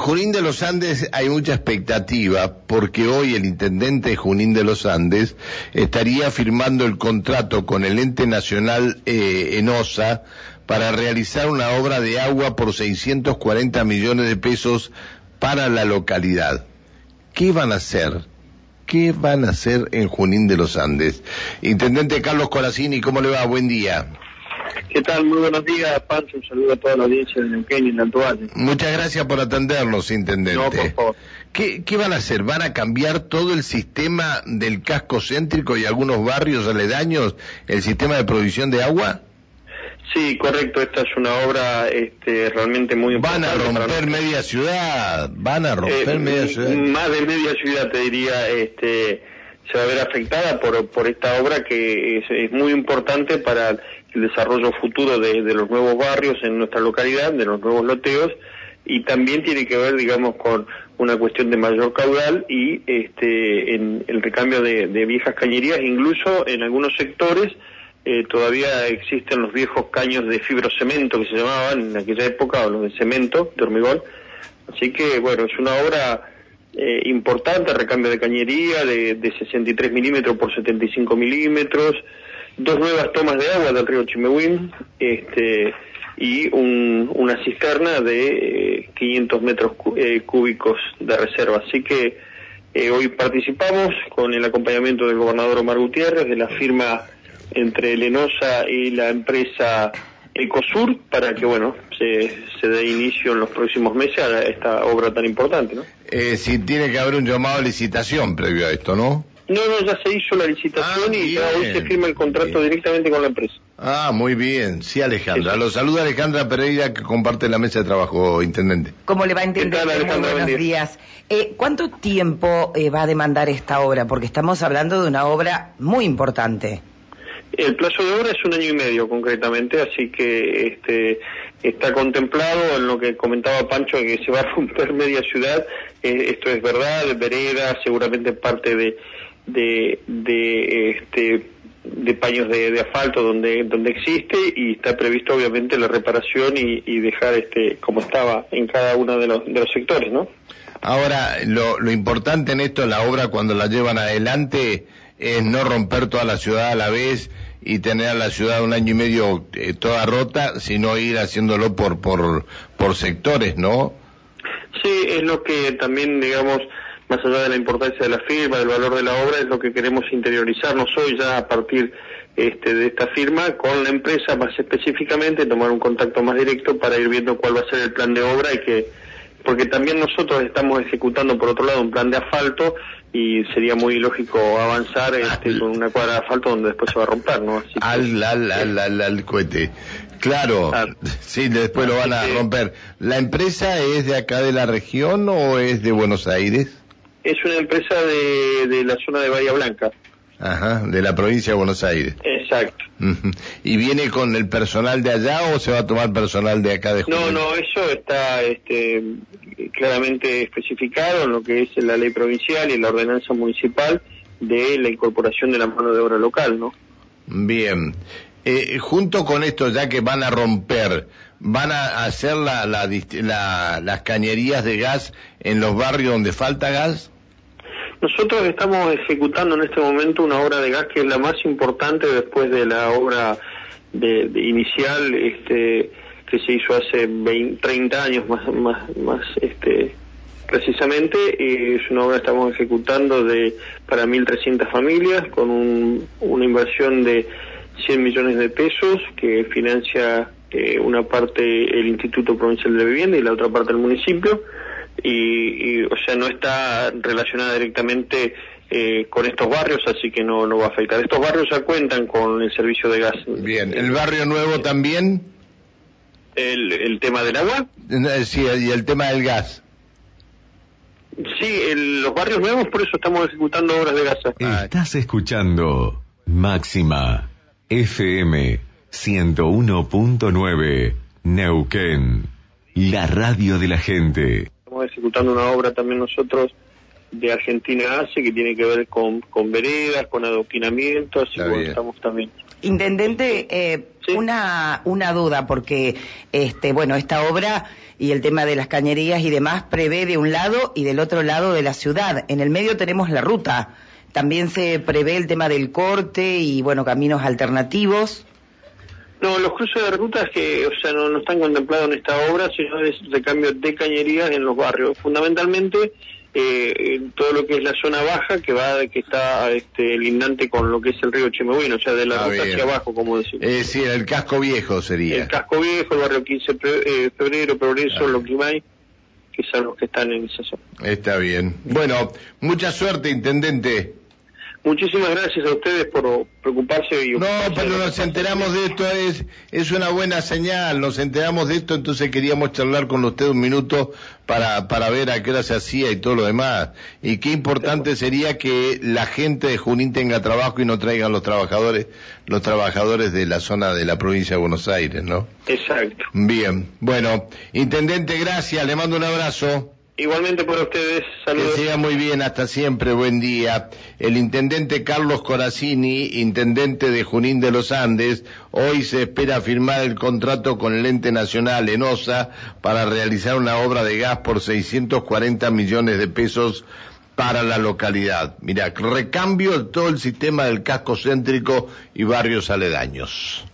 Junín de los Andes hay mucha expectativa porque hoy el intendente de Junín de los Andes estaría firmando el contrato con el ente nacional eh, ENOSA para realizar una obra de agua por 640 millones de pesos para la localidad. ¿Qué van a hacer? ¿Qué van a hacer en Junín de los Andes? Intendente Carlos Corazini, ¿cómo le va? Buen día. ¿Qué tal? Muy buenos días, Pancho. Un saludo a toda la audiencia de Neuquén y Nantual. Muchas gracias por atendernos, intendente. No, por favor. ¿Qué, ¿Qué van a hacer? ¿Van a cambiar todo el sistema del casco céntrico y algunos barrios aledaños, el sistema de provisión de agua? Sí, correcto. Esta es una obra este, realmente muy Van importante. a para romper media ciudad, van a romper Eh, media ciudad. Más de media ciudad, te diría, este, se va a ver afectada por, por esta obra que es, es muy importante para el desarrollo futuro de, los nuevos barrios en nuestra localidad, de los nuevos loteos, y también tiene que ver, digamos, con una cuestión de mayor caudal y este, en el recambio de, de viejas cañerías, incluso en algunos sectores eh, todavía existen los viejos caños de fibrocemento que se llamaban en aquella época, o los de cemento, de hormigón, Así que, bueno, es una obra eh, importante, recambio de cañería de, de 63 milímetros por 75 milímetros, dos nuevas tomas de agua del río Chimehuín este, y un- una cisterna de eh, 500 metros eh, cúbicos de reserva. Así que eh, hoy participamos con el acompañamiento del gobernador Omar Gutiérrez, de la firma entre Lenosa y la empresa Ecosur, para que, bueno, se, se dé inicio en los próximos meses a esta obra tan importante, ¿no? Eh, si tiene que haber un llamado a licitación previo a esto, ¿no? No, no, ya se hizo la licitación Ah, y ya hoy se firma el contrato Bien. directamente con la empresa. Ah, muy bien. Sí, Alejandra. Sí, sí. Lo saluda Alejandra Pereira, que comparte la mesa de trabajo, intendente. ¿Cómo le va a entender? Buenos Buen día. días. Eh, ¿Cuánto tiempo eh, va a demandar esta obra? Porque estamos hablando de una obra muy importante. El plazo de obra es un año y medio concretamente, así que este está contemplado en lo que comentaba Pancho que se va a romper media ciudad. Eh, esto es verdad, vereda, seguramente parte de de, de este de paños de, de asfalto donde donde existe y está previsto obviamente la reparación y, y dejar este como estaba en cada uno de los de los sectores, ¿no? Ahora, lo, lo importante en esto, la obra cuando la llevan adelante, es no romper toda la ciudad a la vez y tener a la ciudad un año y medio eh, toda rota, sino ir haciéndolo por, por, por sectores, ¿no? Sí, es lo que también, digamos, más allá de la importancia de la firma, del valor de la obra, es lo que queremos interiorizarnos hoy ya a partir este, de esta firma con la empresa más específicamente, tomar un contacto más directo para ir viendo cuál va a ser el plan de obra y que, porque también nosotros estamos ejecutando por otro lado un plan de asfalto y sería muy lógico avanzar este, con una cuadra de asfalto donde después se va a romper, ¿no? Así que- Al, al, al, al, al cohete. Claro, Ah. sí, después lo van a que- romper. ¿La empresa es de acá de la región o es de Buenos Aires? Es una empresa de, de la zona de Bahía Blanca. Ajá, de la provincia de Buenos Aires. Exacto. ¿Y viene con el personal de allá o se va a tomar personal de acá de No, Junín? no, eso está este, claramente especificado en lo que es la ley provincial y la ordenanza municipal de la incorporación de la mano de obra local, ¿no? Bien. Eh, junto con esto, ya que van a romper, ¿van a hacer la, la las cañerías de gas en los barrios donde falta gas? Nosotros estamos ejecutando en este momento una obra de gas que es la más importante después de la obra de, inicial este, que se hizo hace 20, 30 años más, más, más este, precisamente. es una obra que estamos ejecutando de para 1.300 familias con un- una inversión de 100 millones de pesos que financia eh, una parte el Instituto Provincial de Vivienda y la otra parte el municipio y, y, o sea no está relacionada directamente eh, con estos barrios así que no, no va a afectar estos barrios ya cuentan con el servicio de gas Bien. ¿El barrio nuevo también? el, el tema del agua Eh, Sí, y el tema del gas. sí el- los barrios nuevos por eso estamos ejecutando obras de gas. Estás escuchando Máxima FM 101.9 Neuquén, la radio de la gente. estamos ejecutando una obra también nosotros de Argentina hace que tiene que ver con, con veredas con adoquinamiento así que estamos también Intendente, eh, una, una duda, porque, este, bueno, esta obra y el tema de las cañerías y demás prevé de un lado y del otro lado de la ciudad. En el medio tenemos la ruta. También se prevé el tema del corte y, bueno, caminos alternativos. No, los cruces de rutas que, o sea, no, no están contemplados en esta obra, sino es de cambio de cañerías en los barrios. Fundamentalmente, eh, todo lo que es la zona baja que va que está este, lindante con lo que es el río Chemehuino, o sea, de la ah, ruta hacia abajo, como decimos. Eh, sí, el casco viejo sería. El casco viejo, el barrio 15 eh, febrero, Progreso, ah. Loquimay, que son los que están en esa zona. Está bien. Bueno, mucha suerte, intendente. Muchísimas gracias a ustedes por preocuparse y No, pero nos enteramos de esto, es, es una buena señal, nos enteramos de esto, entonces queríamos charlar con usted un minuto para, para ver a qué hora se hacía y todo lo demás. Y qué importante sería que la gente de Junín tenga trabajo y no traigan los trabajadores, los trabajadores de la zona de la provincia de Buenos Aires, ¿no? Exacto. Bien, bueno, intendente, gracias, le mando un abrazo. Igualmente por ustedes, saludos. Que siga muy bien, hasta siempre, buen día. El intendente Carlos Coracini, intendente de Junín de los Andes, hoy se espera firmar el contrato con el ente nacional ENOSA para realizar una obra de gas por 640 millones de pesos para la localidad. Mira, recambio todo el sistema del casco céntrico y barrios aledaños.